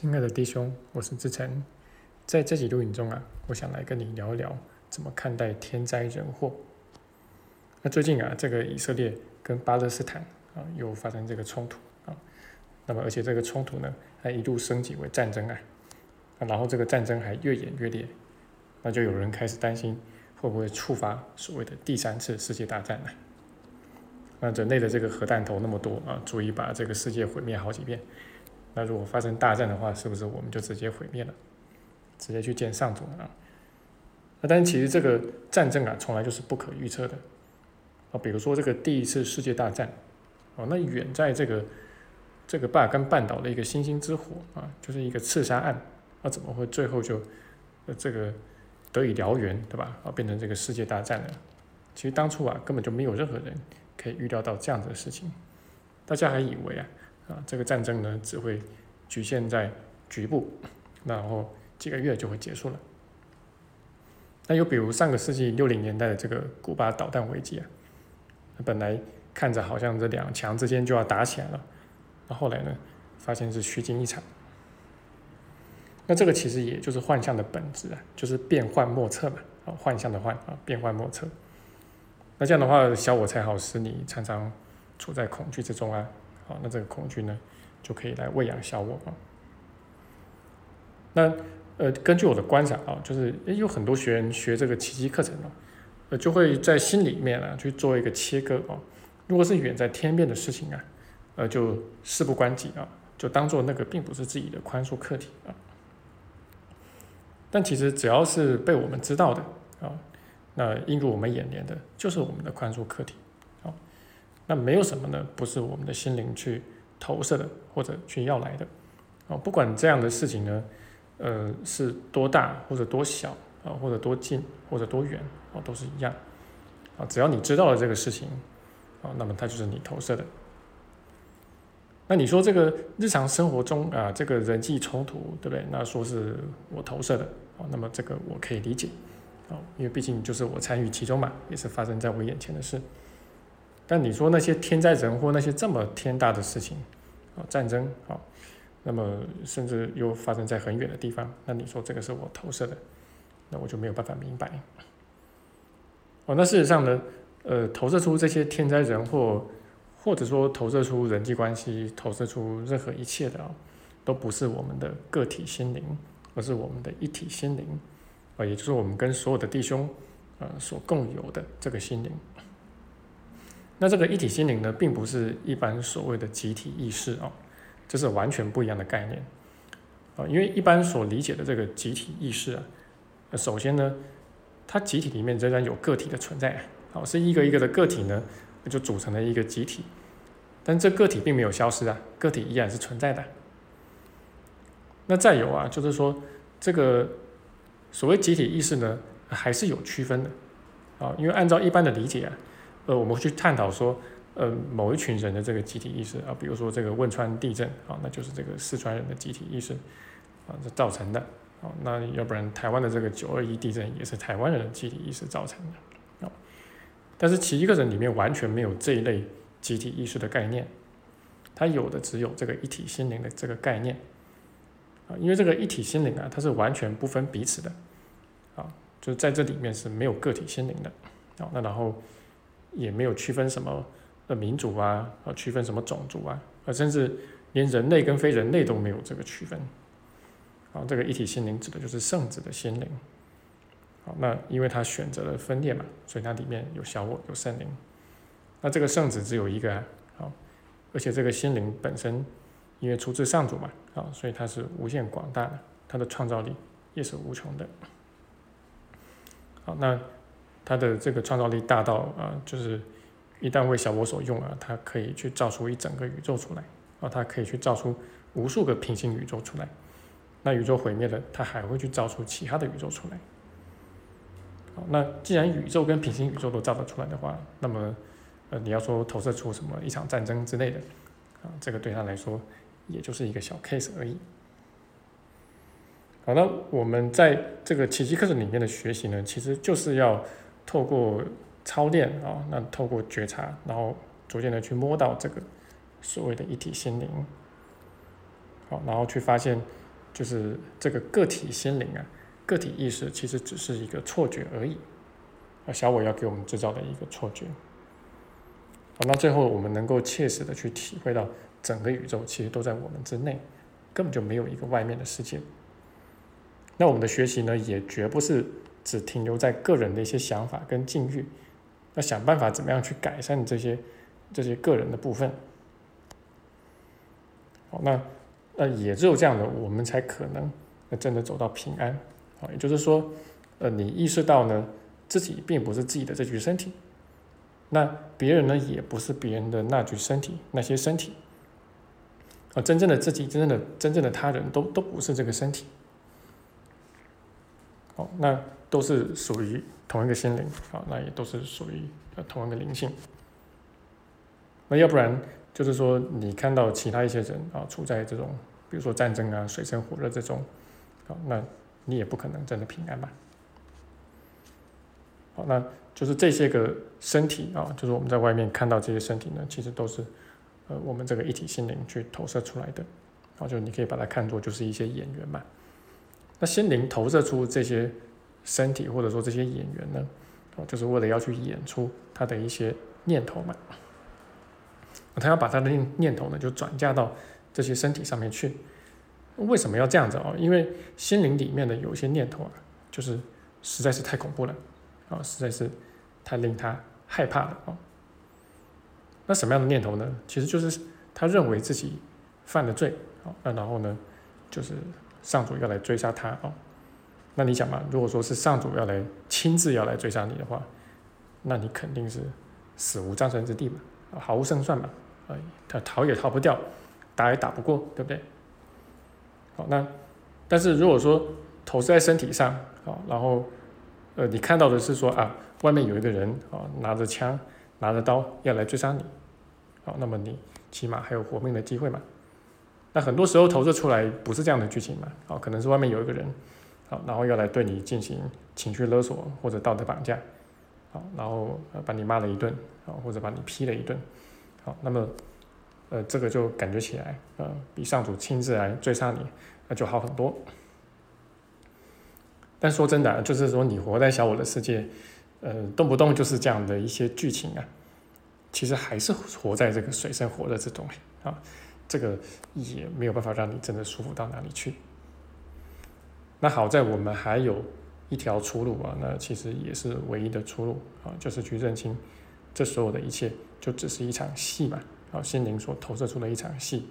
亲爱的弟兄，我是志成。在这集录影中啊，我想来跟你聊一聊怎么看待天灾人祸。那最近啊，这个以色列跟巴勒斯坦啊又发生这个冲突啊，那么而且这个冲突呢还一度升级为战争啊，然后这个战争还越演越烈，那就有人开始担心会不会触发所谓的第三次世界大战呢？那人类的这个核弹头那么多啊，足以把这个世界毁灭好几遍。那如果发生大战的话，是不是我们就直接毁灭了，直接去见上主啊？那但其实这个战争啊，从来就是不可预测的啊。比如说这个第一次世界大战，哦，那远在这个这个巴尔干半岛的一个星星之火啊，就是一个刺杀案，那怎么会最后就呃这个得以燎原，对吧？啊，变成这个世界大战了？其实当初啊，根本就没有任何人可以预料到这样子的事情，大家还以为啊。啊，这个战争呢只会局限在局部，然后几个月就会结束了。那又比如上个世纪六零年代的这个古巴导弹危机啊，本来看着好像这两强之间就要打起来了，那后来呢，发现是虚惊一场。那这个其实也就是幻象的本质啊，就是变幻莫测嘛。啊，幻象的幻啊，变幻莫测。那这样的话，小我才好使你常常处在恐惧之中啊。啊，那这个恐惧呢，就可以来喂养小我啊。那呃，根据我的观察啊，就是，有很多学员学这个奇迹课程啊，呃，就会在心里面啊去做一个切割啊。如果是远在天边的事情啊，呃，就事不关己啊，就当做那个并不是自己的宽恕课题啊。但其实只要是被我们知道的啊，那映入我们眼帘的，就是我们的宽恕课题。那没有什么呢，不是我们的心灵去投射的，或者去要来的，啊，不管这样的事情呢，呃，是多大或者多小啊，或者多近或者多远啊，都是一样，啊，只要你知道了这个事情，啊，那么它就是你投射的。那你说这个日常生活中啊，这个人际冲突，对不对？那说是我投射的，啊，那么这个我可以理解，啊，因为毕竟就是我参与其中嘛，也是发生在我眼前的事。但你说那些天灾人祸，那些这么天大的事情，啊，战争啊，那么甚至又发生在很远的地方，那你说这个是我投射的，那我就没有办法明白。哦，那事实上呢，呃，投射出这些天灾人祸，或者说投射出人际关系，投射出任何一切的啊，都不是我们的个体心灵，而是我们的一体心灵，啊，也就是我们跟所有的弟兄，呃，所共有的这个心灵。那这个一体心灵呢，并不是一般所谓的集体意识啊，这是完全不一样的概念啊。因为一般所理解的这个集体意识啊，首先呢，它集体里面仍然有个体的存在，好，是一个一个的个体呢，就组成了一个集体，但这个体并没有消失啊，个体依然是存在的。那再有啊，就是说这个所谓集体意识呢，还是有区分的啊，因为按照一般的理解啊。呃，我们会去探讨说，呃，某一群人的这个集体意识啊，比如说这个汶川地震啊，那就是这个四川人的集体意识啊，这造成的啊，那要不然台湾的这个九二一地震也是台湾人的集体意识造成的啊。但是其一个人里面完全没有这一类集体意识的概念，他有的只有这个一体心灵的这个概念啊，因为这个一体心灵啊，它是完全不分彼此的啊，就是在这里面是没有个体心灵的啊，那然后。也没有区分什么呃民族啊，啊区分什么种族啊，啊甚至连人类跟非人类都没有这个区分。啊，这个一体心灵指的就是圣子的心灵。好，那因为他选择了分裂嘛，所以它里面有小我，有圣灵。那这个圣子只有一个啊，好，而且这个心灵本身因为出自上主嘛，啊，所以它是无限广大的，它的创造力也是无穷的。好，那。它的这个创造力大到啊，就是一旦为小我所用啊，它可以去造出一整个宇宙出来啊，它可以去造出无数个平行宇宙出来。那宇宙毁灭了，它还会去造出其他的宇宙出来。好，那既然宇宙跟平行宇宙都造得出来的话，那么呃，你要说投射出什么一场战争之类的啊，这个对他来说也就是一个小 case 而已。好，那我们在这个奇迹课程里面的学习呢，其实就是要。透过操练啊，那透过觉察，然后逐渐的去摸到这个所谓的一体心灵，好，然后去发现就是这个个体心灵啊，个体意识其实只是一个错觉而已，啊，小我要给我们制造的一个错觉。好，那最后我们能够切实的去体会到，整个宇宙其实都在我们之内，根本就没有一个外面的世界。那我们的学习呢，也绝不是只停留在个人的一些想法跟境遇，那想办法怎么样去改善这些这些个人的部分。好，那呃也只有这样的，我们才可能真的走到平安。好，也就是说，呃，你意识到呢，自己并不是自己的这具身体。那别人呢，也不是别人的那具身体，那些身体，啊，真正的自己，真正的真正的他人都都不是这个身体，好，那都是属于同一个心灵，啊，那也都是属于呃同一个灵性。那要不然就是说，你看到其他一些人啊，处在这种，比如说战争啊、水深火热这种，啊，那你也不可能真的平安吧？好，那。就是这些个身体啊，就是我们在外面看到这些身体呢，其实都是呃我们这个一体心灵去投射出来的，啊，就你可以把它看作就是一些演员嘛。那心灵投射出这些身体或者说这些演员呢，哦，就是为了要去演出他的一些念头嘛。他要把他的念念头呢，就转嫁到这些身体上面去。为什么要这样子哦？因为心灵里面的有一些念头啊，就是实在是太恐怖了啊，实在是。太令他害怕了啊！那什么样的念头呢？其实就是他认为自己犯了罪啊，那然后呢，就是上主要来追杀他啊。那你想嘛，如果说是上主要来亲自要来追杀你的话，那你肯定是死无葬身之地嘛，毫无胜算嘛，啊，他逃也逃不掉，打也打不过，对不对？好，那但是如果说投射在身体上啊，然后呃，你看到的是说啊。外面有一个人啊，拿着枪，拿着刀要来追杀你，好，那么你起码还有活命的机会嘛？那很多时候投射出来不是这样的剧情嘛？啊，可能是外面有一个人，好，然后要来对你进行情绪勒索或者道德绑架，好，然后把你骂了一顿，啊，或者把你批了一顿，好，那么呃，这个就感觉起来，呃，比上主亲自来追杀你，那就好很多。但说真的，就是说你活在小我的世界。呃，动不动就是这样的一些剧情啊，其实还是活在这个水深火热之中啊，这个也没有办法让你真的舒服到哪里去。那好在我们还有一条出路啊，那其实也是唯一的出路啊，就是去认清这所有的一切就只是一场戏嘛，啊，心灵所投射出的一场戏，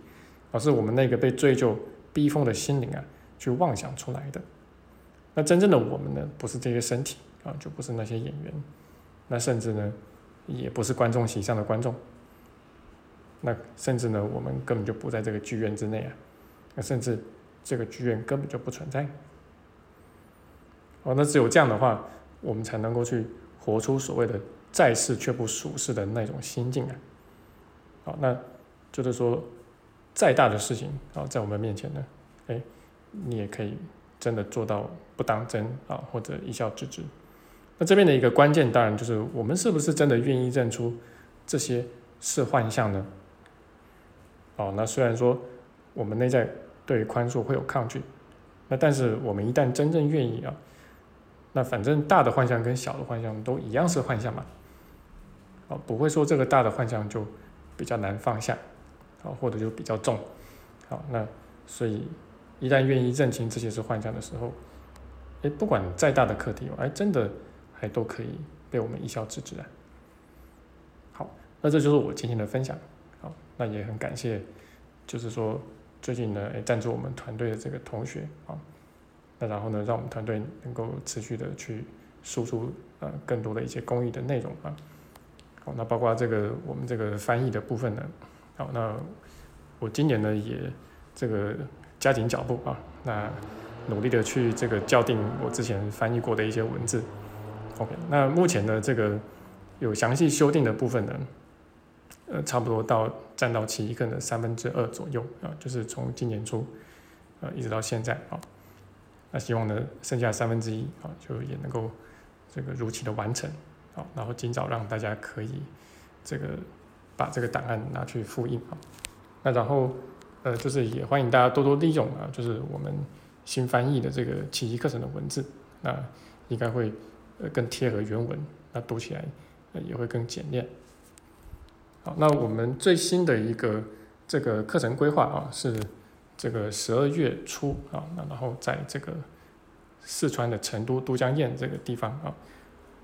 而是我们那个被追究逼疯的心灵啊，去妄想出来的。那真正的我们呢，不是这些身体。啊，就不是那些演员，那甚至呢，也不是观众席上的观众，那甚至呢，我们根本就不在这个剧院之内啊，那甚至这个剧院根本就不存在。哦，那只有这样的话，我们才能够去活出所谓的在世却不属世的那种心境啊。好，那就是说，再大的事情啊，在我们面前呢，哎，你也可以真的做到不当真啊，或者一笑置之。那这边的一个关键，当然就是我们是不是真的愿意认出这些是幻象呢？哦，那虽然说我们内在对于宽恕会有抗拒，那但是我们一旦真正愿意啊，那反正大的幻象跟小的幻象都一样是幻象嘛，哦，不会说这个大的幻象就比较难放下，啊，或者就比较重，好，那所以一旦愿意认清这些是幻象的时候，哎，不管再大的课题，哎，真的。还都可以被我们一笑置之啊。好，那这就是我今天的分享。好，那也很感谢，就是说最近呢，哎，赞助我们团队的这个同学啊，那然后呢，让我们团队能够持续的去输出呃更多的一些公益的内容啊。好，那包括这个我们这个翻译的部分呢，好，那我今年呢也这个加紧脚步啊，那努力的去这个校订我之前翻译过的一些文字。OK，那目前的这个有详细修订的部分呢，呃，差不多到占到其一个人的三分之二左右啊，就是从今年初呃一直到现在啊，那希望呢剩下三分之一啊，就也能够这个如期的完成啊，然后尽早让大家可以这个把这个档案拿去复印啊，那然后呃，就是也欢迎大家多多利用啊，就是我们新翻译的这个奇迹课程的文字，那应该会呃更贴合原文，那读起来呃也会更简练。好，那我们最新的一个这个课程规划啊，是这个十二月初啊，那然后在这个四川的成都都江堰这个地方啊，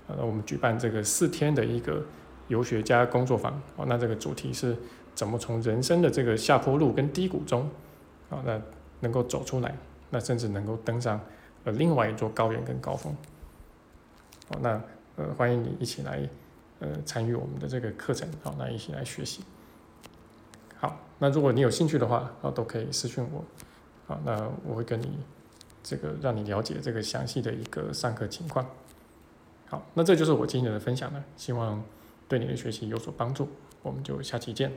呃，我们举办这个四天的一个游学家工作坊啊，那这个主题是。怎么从人生的这个下坡路跟低谷中，啊，那能够走出来，那甚至能够登上呃另外一座高原跟高峰，好，那呃欢迎你一起来呃参与我们的这个课程，好，那一起来学习。好，那如果你有兴趣的话，啊都可以私信我，好，那我会跟你这个让你了解这个详细的一个上课情况。好，那这就是我今天的分享了，希望对你的学习有所帮助，我们就下期见。